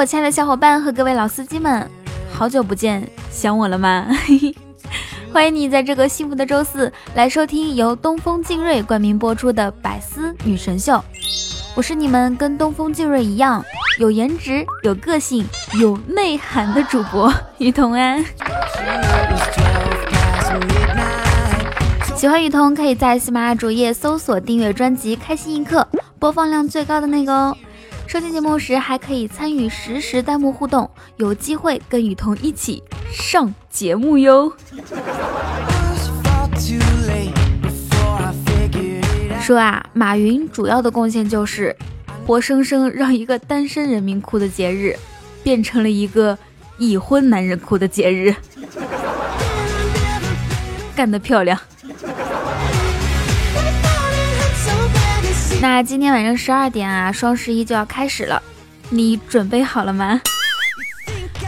我亲爱的小伙伴和各位老司机们，好久不见，想我了吗？欢迎你在这个幸福的周四来收听由东风劲锐冠名播出的《百思女神秀》。我是你们跟东风劲锐一样有颜值、有个性、有内涵的主播雨桐安。喜欢雨桐可以在喜马拉雅主页搜索订阅专辑《开心一刻》，播放量最高的那个哦。收听节目时还可以参与实时弹幕互动，有机会跟雨桐一起上节目哟。说啊，马云主要的贡献就是活生生让一个单身人民哭的节日，变成了一个已婚男人哭的节日，干得漂亮。那今天晚上十二点啊，双十一就要开始了，你准备好了吗？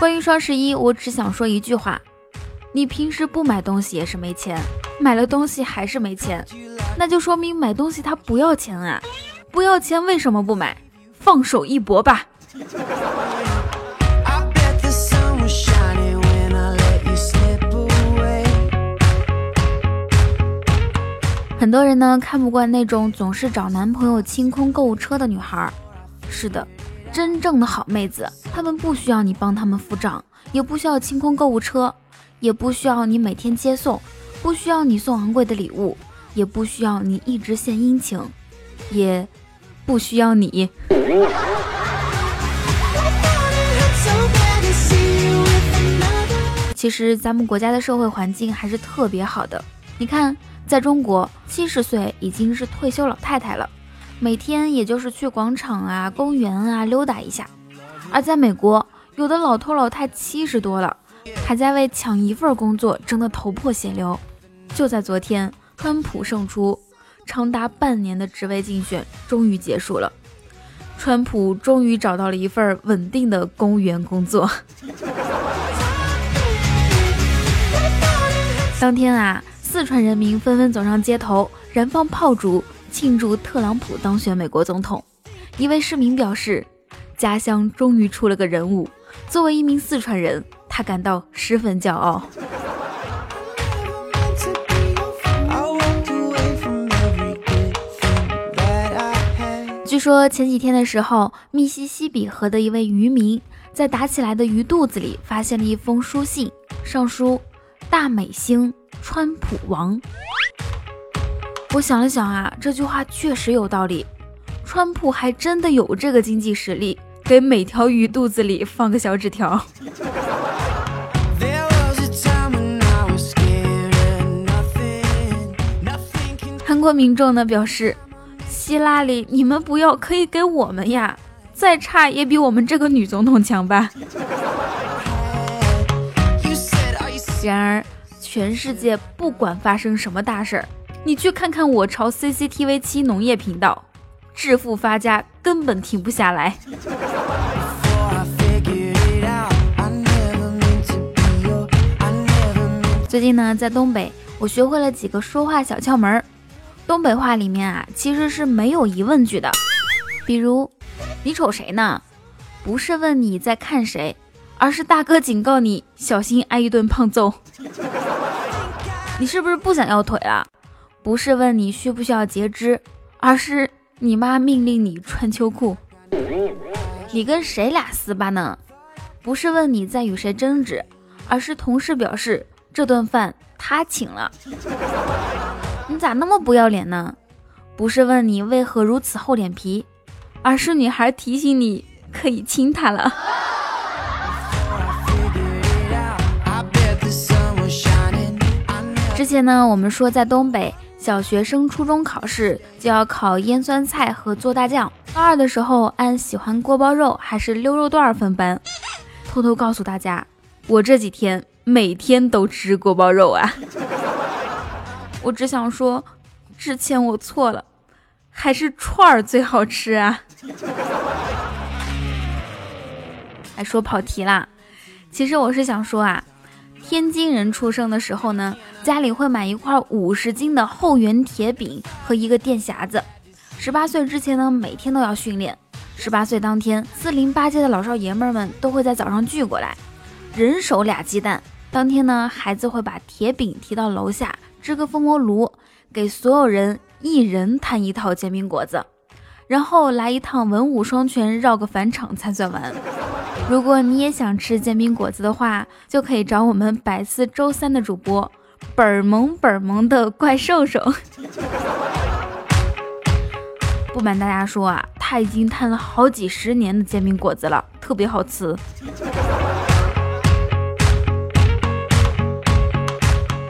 关于双十一，我只想说一句话：你平时不买东西也是没钱，买了东西还是没钱，那就说明买东西它不要钱啊！不要钱为什么不买？放手一搏吧！很多人呢看不惯那种总是找男朋友清空购物车的女孩。是的，真正的好妹子，她们不需要你帮她们付账，也不需要清空购物车，也不需要你每天接送，不需要你送昂贵的礼物，也不需要你一直献殷勤，也不需要你。其实咱们国家的社会环境还是特别好的，你看。在中国，七十岁已经是退休老太太了，每天也就是去广场啊、公园啊溜达一下；而在美国，有的老头老太七十多了，还在为抢一份工作争得头破血流。就在昨天，川普胜出，长达半年的职位竞选终于结束了，川普终于找到了一份稳定的公务员工作。当天啊。四川人民纷纷走上街头，燃放炮竹庆祝特朗普当选美国总统。一位市民表示，家乡终于出了个人物。作为一名四川人，他感到十分骄傲。据说前几天的时候，密西西比河的一位渔民在打起来的鱼肚子里发现了一封书信，上书：“大美星。”川普王，我想了想啊，这句话确实有道理。川普还真的有这个经济实力，给每条鱼肚子里放个小纸条。韩国民众呢表示，希拉里，你们不要，可以给我们呀，再差也比我们这个女总统强吧。然而。全世界不管发生什么大事儿，你去看看我朝 CCTV 七农业频道，致富发家根本停不下来。最近呢，在东北，我学会了几个说话小窍门儿。东北话里面啊，其实是没有疑问句的，比如“你瞅谁呢？”不是问你在看谁，而是大哥警告你小心挨一顿胖揍。你是不是不想要腿啊？不是问你需不需要截肢，而是你妈命令你穿秋裤。你跟谁俩撕巴呢？不是问你在与谁争执，而是同事表示这顿饭他请了。你咋那么不要脸呢？不是问你为何如此厚脸皮，而是女孩提醒你可以亲他了。之前呢，我们说在东北，小学生初中考试就要考腌酸菜和做大酱，高二的时候按喜欢锅包肉还是溜肉段分班。偷偷告诉大家，我这几天每天都吃锅包肉啊！我只想说，之前我错了，还是串儿最好吃啊！还说跑题啦，其实我是想说啊，天津人出生的时候呢，家里会买一块五十斤的厚圆铁饼和一个电匣子。十八岁之前呢，每天都要训练。十八岁当天，四邻八街的老少爷们们都会在早上聚过来，人手俩鸡蛋。当天呢，孩子会把铁饼提到楼下，支个蜂窝炉，给所有人一人摊一套煎饼果子，然后来一趟文武双全，绕个返场才算完。如果你也想吃煎饼果子的话，就可以找我们百思周三的主播，本儿萌本儿萌的怪兽兽。不瞒大家说啊，他已经摊了好几十年的煎饼果子了，特别好吃。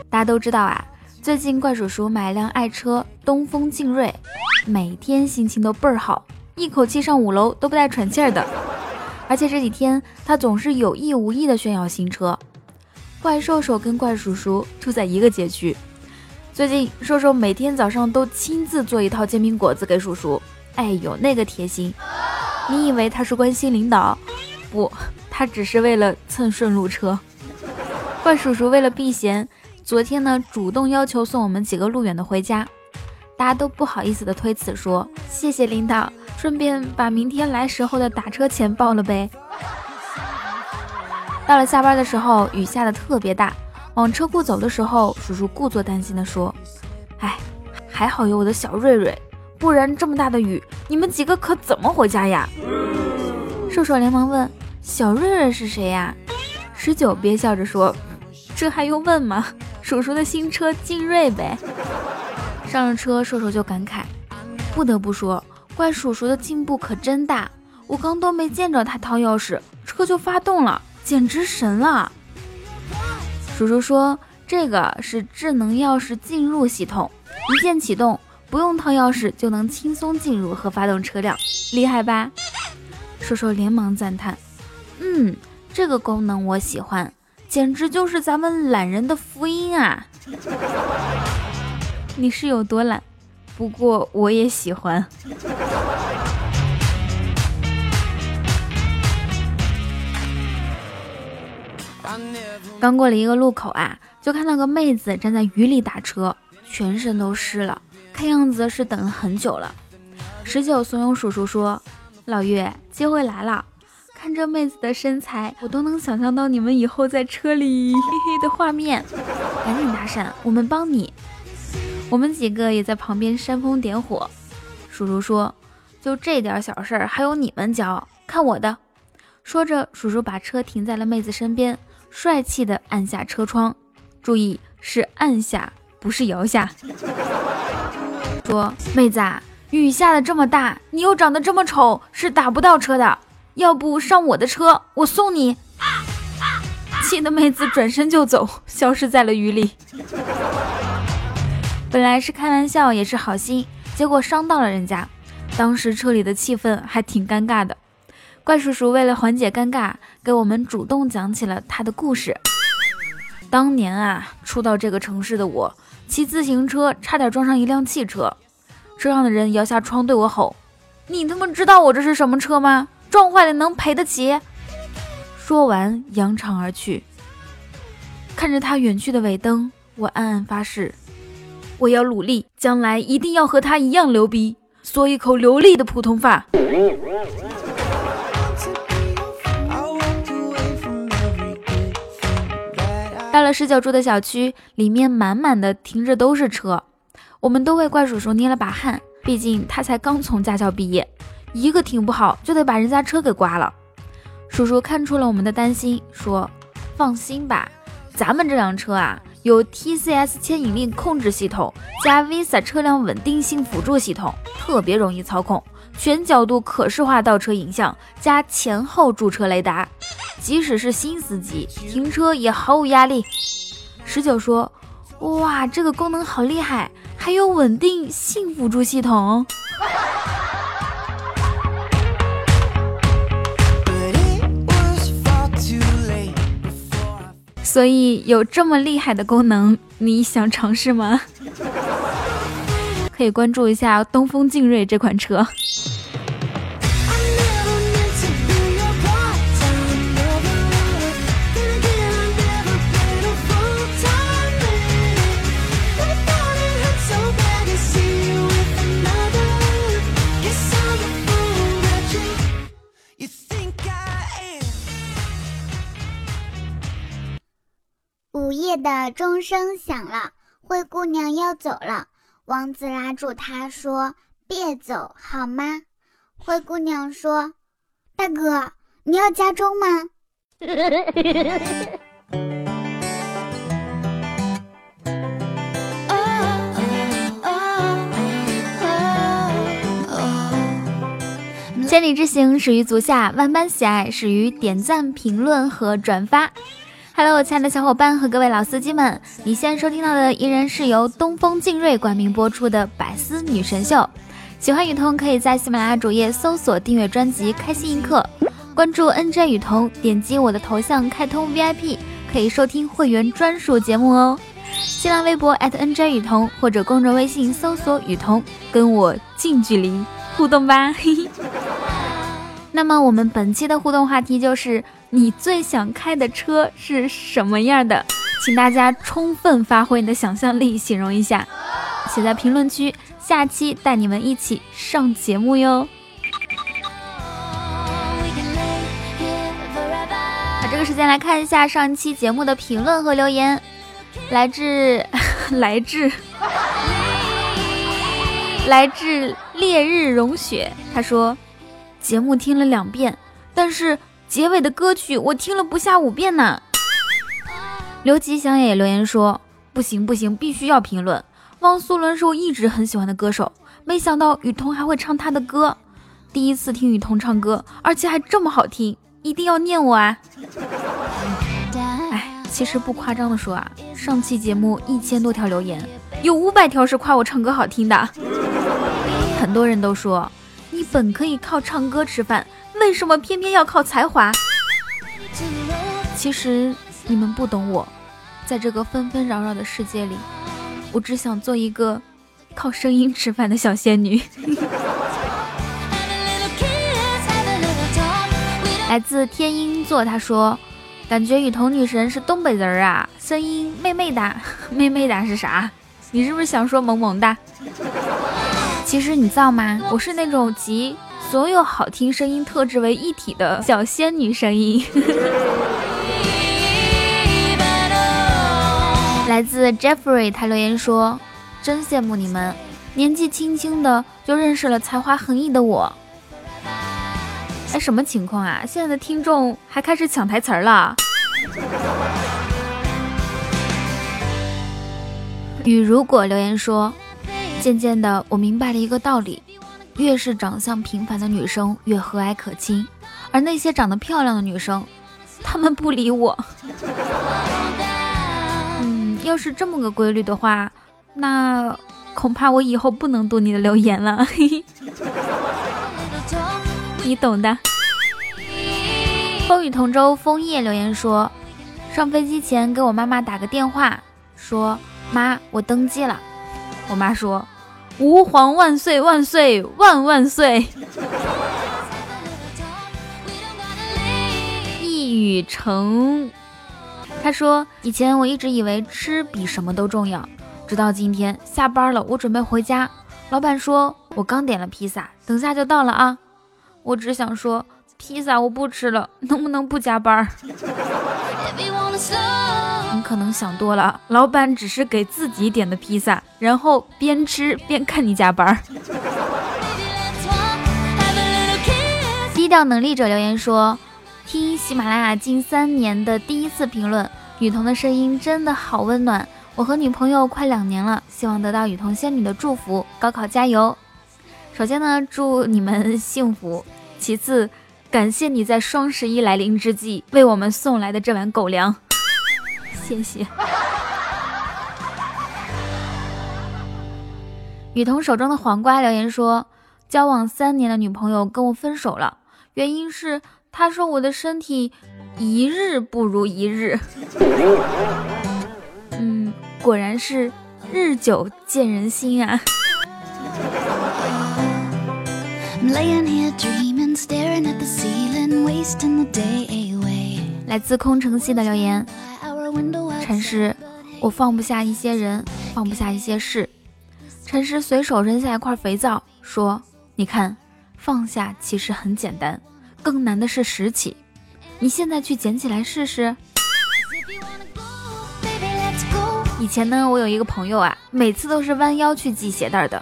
大家都知道啊，最近怪叔叔买辆爱车东风劲锐，每天心情都倍儿好，一口气上五楼都不带喘气儿的。而且这几天他总是有意无意的炫耀新车。怪兽兽跟怪叔叔住在一个街区。最近，兽兽每天早上都亲自做一套煎饼果子给叔叔。哎呦，那个贴心！你以为他是关心领导？不，他只是为了蹭顺路车。怪叔叔为了避嫌，昨天呢主动要求送我们几个路远的回家。大家都不好意思的推辞说：“谢谢领导，顺便把明天来时候的打车钱报了呗。”到了下班的时候，雨下的特别大。往车库走的时候，叔叔故作担心地说：“哎，还好有我的小瑞瑞，不然这么大的雨，你们几个可怎么回家呀？”瘦瘦连忙问：“小瑞瑞是谁呀？”十九憋笑着说：“这还用问吗？叔叔的新车劲锐呗。”上了车，瘦瘦就感慨：“不得不说，怪叔叔的进步可真大。我刚都没见着他掏钥匙，车就发动了，简直神了。”叔叔说：“这个是智能钥匙进入系统，一键启动，不用掏钥匙就能轻松进入和发动车辆，厉害吧？”叔叔连忙赞叹：“嗯，这个功能我喜欢，简直就是咱们懒人的福音啊！”你是有多懒？不过我也喜欢。刚过了一个路口啊，就看到个妹子站在雨里打车，全身都湿了，看样子是等了很久了。十九怂恿叔叔说：“老岳，机会来了！看这妹子的身材，我都能想象到你们以后在车里 嘿嘿的画面。赶紧搭讪，我们帮你。”我们几个也在旁边煽风点火。叔叔说：“就这点小事儿，还有你们教？看我的！”说着，叔叔把车停在了妹子身边。帅气的按下车窗，注意是按下，不是摇下。说妹子啊，雨下的这么大，你又长得这么丑，是打不到车的。要不上我的车，我送你。气的妹子转身就走，消失在了雨里。本来是开玩笑，也是好心，结果伤到了人家。当时车里的气氛还挺尴尬的。怪叔叔为了缓解尴尬，给我们主动讲起了他的故事。当年啊，初到这个城市的我，骑自行车差点撞上一辆汽车，车上的人摇下窗对我吼：“你他妈知道我这是什么车吗？撞坏了能赔得起？”说完扬长而去。看着他远去的尾灯，我暗暗发誓，我要努力，将来一定要和他一样牛逼，说一口流利的普通话。到了十九住的小区，里面满满的停着都是车，我们都为怪叔叔捏了把汗，毕竟他才刚从驾校毕业，一个停不好就得把人家车给刮了。叔叔看出了我们的担心，说：“放心吧，咱们这辆车啊，有 TCS 牵引力控制系统加 Visa 车辆稳定性辅助系统，特别容易操控，全角度可视化倒车影像加前后驻车雷达。即使是新司机停车也毫无压力。十九说哇这个功能好厉害还有稳定性辅助系统。所以有这么厉害的功能你想尝试吗？可以关注一下东风劲锐这款车。午夜的钟声响了，灰姑娘要走了。王子拉住她说：“别走，好吗？”灰姑娘说：“大哥，你要加钟吗？”千里之行始于足下，万般喜爱始于点赞、评论和转发。Hello，亲爱的小伙伴和各位老司机们，你现在收听到的依然是由东风劲锐冠名播出的《百思女神秀》。喜欢雨桐，可以在喜马拉雅主页搜索订阅专辑“开心一刻”，关注 NJ 雨桐，点击我的头像开通 VIP，可以收听会员专属节目哦。新浪微博 @NJ 雨桐或者公众微信搜索雨桐，跟我近距离互动吧。嘿嘿。那么我们本期的互动话题就是。你最想开的车是什么样的？请大家充分发挥你的想象力，形容一下，写在评论区，下期带你们一起上节目哟。把这个时间来看一下上期节目的评论和留言，来自 来自来自烈日融雪，他说节目听了两遍，但是。结尾的歌曲我听了不下五遍呢。刘吉祥也留言说：“不行不行，必须要评论。汪苏泷是我一直很喜欢的歌手，没想到雨桐还会唱他的歌。第一次听雨桐唱歌，而且还这么好听，一定要念我啊！”哎，其实不夸张的说啊，上期节目一千多条留言，有五百条是夸我唱歌好听的。很多人都说，你本可以靠唱歌吃饭。为什么偏偏要靠才华？其实你们不懂我，在这个纷纷扰扰的世界里，我只想做一个靠声音吃饭的小仙女。来自天鹰座，他说：“感觉雨桐女神是东北人啊，声音妹妹哒，妹妹哒是啥？你是不是想说萌萌哒？其实你造吗？我是那种集。”所有好听声音特质为一体的小仙女声音，来自 Jeffrey，他留言说：“真羡慕你们，年纪轻轻的就认识了才华横溢的我。”哎，什么情况啊？现在的听众还开始抢台词了。雨如果留言说：“渐渐的，我明白了一个道理。”越是长相平凡的女生越和蔼可亲，而那些长得漂亮的女生，她们不理我。嗯，要是这么个规律的话，那恐怕我以后不能读你的留言了。你懂的。风雨同舟，枫叶留言说，上飞机前给我妈妈打个电话，说妈，我登机了。我妈说。吾皇万岁万岁万万岁！一语成。他说：“以前我一直以为吃比什么都重要，直到今天下班了，我准备回家，老板说我刚点了披萨，等下就到了啊。我只想说，披萨我不吃了，能不能不加班？” 你可能想多了，老板只是给自己点的披萨，然后边吃边看你加班。低调能力者留言说：“听喜马拉雅近三年的第一次评论，雨桐的声音真的好温暖。我和女朋友快两年了，希望得到雨桐仙女的祝福，高考加油。首先呢，祝你们幸福；其次，感谢你在双十一来临之际为我们送来的这碗狗粮。”谢谢。雨桐手中的黄瓜留言说：交往三年的女朋友跟我分手了，原因是她说我的身体一日不如一日。嗯，果然是日久见人心啊。来自空城系的留言，陈实，我放不下一些人，放不下一些事。陈师随手扔下一块肥皂，说：“你看，放下其实很简单，更难的是拾起。你现在去捡起来试试。”以前呢，我有一个朋友啊，每次都是弯腰去系鞋带的，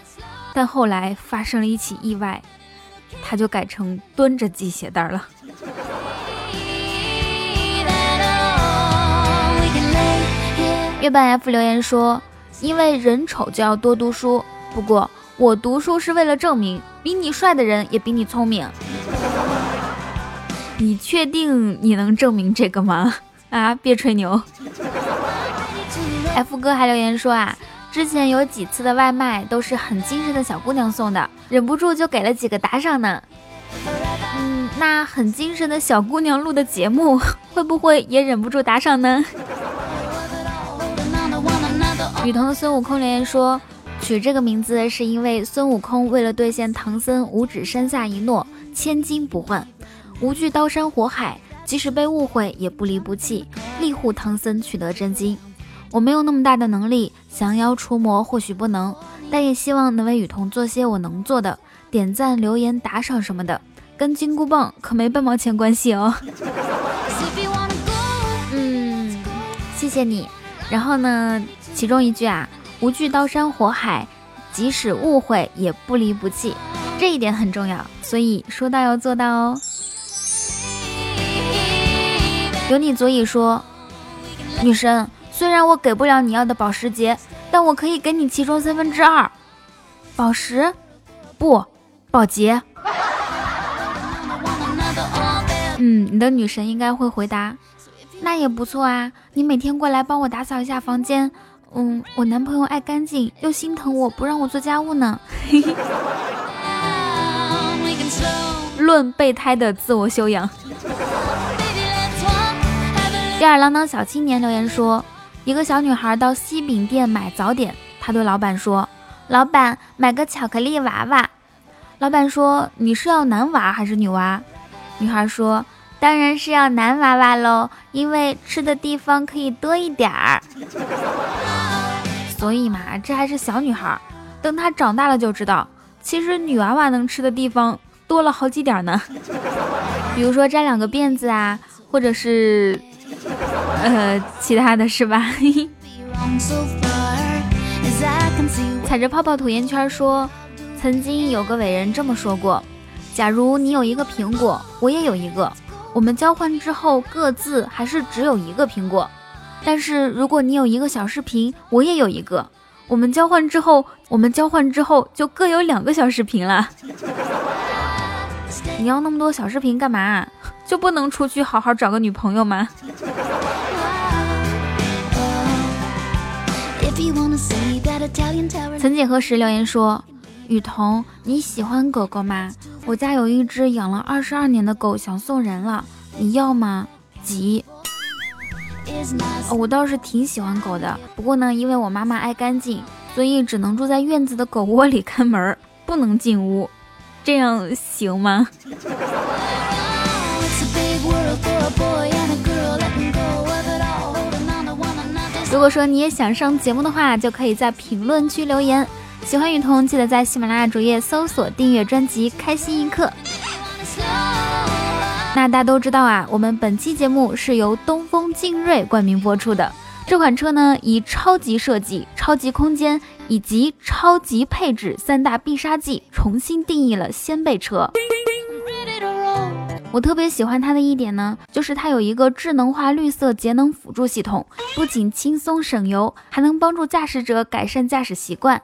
但后来发生了一起意外。他就改成蹲着系鞋带了。月半 F 留言说：“因为人丑就要多读书，不过我读书是为了证明比你帅的人也比你聪明。你确定你能证明这个吗？啊，别吹牛。”F 哥还留言说啊。之前有几次的外卖都是很精神的小姑娘送的，忍不住就给了几个打赏呢。嗯，那很精神的小姑娘录的节目会不会也忍不住打赏呢？雨桐的孙悟空留言说，取这个名字是因为孙悟空为了兑现唐僧五指山下一诺，千金不换，无惧刀山火海，即使被误会也不离不弃，力护唐僧取得真经。我没有那么大的能力，降妖除魔或许不能，但也希望能为雨桐做些我能做的，点赞、留言、打赏什么的，跟金箍棒可没半毛钱关系哦。嗯，谢谢你。然后呢，其中一句啊，无惧刀山火海，即使误会也不离不弃，这一点很重要，所以说到要做到哦。有你足以说，女神。虽然我给不了你要的保时捷，但我可以给你其中三分之二。宝石？不，保洁。嗯，你的女神应该会回答，那也不错啊。你每天过来帮我打扫一下房间。嗯，我男朋友爱干净，又心疼我不让我做家务呢。论备胎的自我修养。吊儿郎当小青年留言说。一个小女孩到西饼店买早点，她对老板说：“老板，买个巧克力娃娃。”老板说：“你是要男娃还是女娃？”女孩说：“当然是要男娃娃喽，因为吃的地方可以多一点儿。”所以嘛，这还是小女孩，等她长大了就知道，其实女娃娃能吃的地方多了好几点呢。比如说粘两个辫子啊，或者是。呃，其他的是吧？踩着泡泡吐烟圈说，曾经有个伟人这么说过：假如你有一个苹果，我也有一个，我们交换之后各自还是只有一个苹果；但是如果你有一个小视频，我也有一个，我们交换之后，我们交换之后就各有两个小视频了。你要那么多小视频干嘛？就不能出去好好找个女朋友吗？曾几何时留言说：“雨桐，你喜欢狗狗吗？我家有一只养了二十二年的狗，想送人了，你要吗？”急。我倒是挺喜欢狗的，不过呢，因为我妈妈爱干净，所以只能住在院子的狗窝里看门，不能进屋。这样行吗？如果说你也想上节目的话，就可以在评论区留言。喜欢雨桐，记得在喜马拉雅主页搜索订阅专辑《开心一刻》。那大家都知道啊，我们本期节目是由东风劲锐冠名播出的。这款车呢，以超级设计、超级空间以及超级配置三大必杀技，重新定义了掀背车。我特别喜欢它的一点呢，就是它有一个智能化绿色节能辅助系统，不仅轻松省油，还能帮助驾驶者改善驾驶习惯。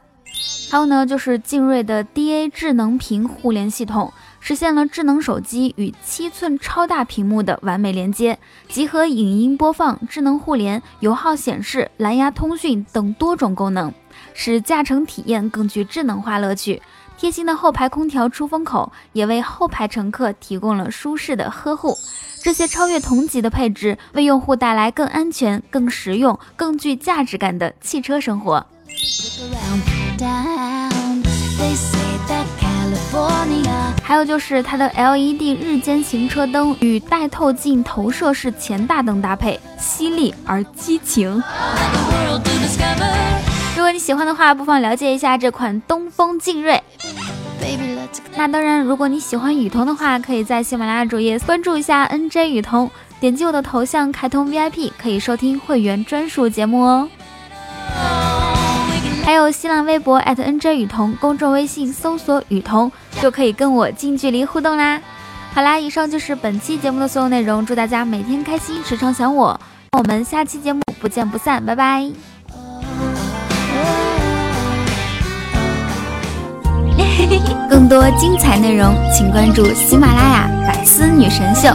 还有呢，就是劲锐的 DA 智能屏互联系统，实现了智能手机与七寸超大屏幕的完美连接，集合影音播放、智能互联、油耗显示、蓝牙通讯等多种功能，使驾乘体验更具智能化乐趣。贴心的后排空调出风口也为后排乘客提供了舒适的呵护。这些超越同级的配置，为用户带来更安全、更实用、更具价值感的汽车生活。还有就是它的 LED 日间行车灯与带透镜投射式前大灯搭配，犀利而激情。如果你喜欢的话，不妨了解一下这款东风劲锐。那当然，如果你喜欢雨桐的话，可以在喜马拉雅主页关注一下 NJ 雨桐，点击我的头像开通 VIP，可以收听会员专属节目哦。还有新浪微博 @NJ 雨桐，公众微信搜索雨桐，就可以跟我近距离互动啦。好啦，以上就是本期节目的所有内容，祝大家每天开心，时常想我。我们下期节目不见不散，拜拜。更多精彩内容，请关注喜马拉雅《百思女神秀》。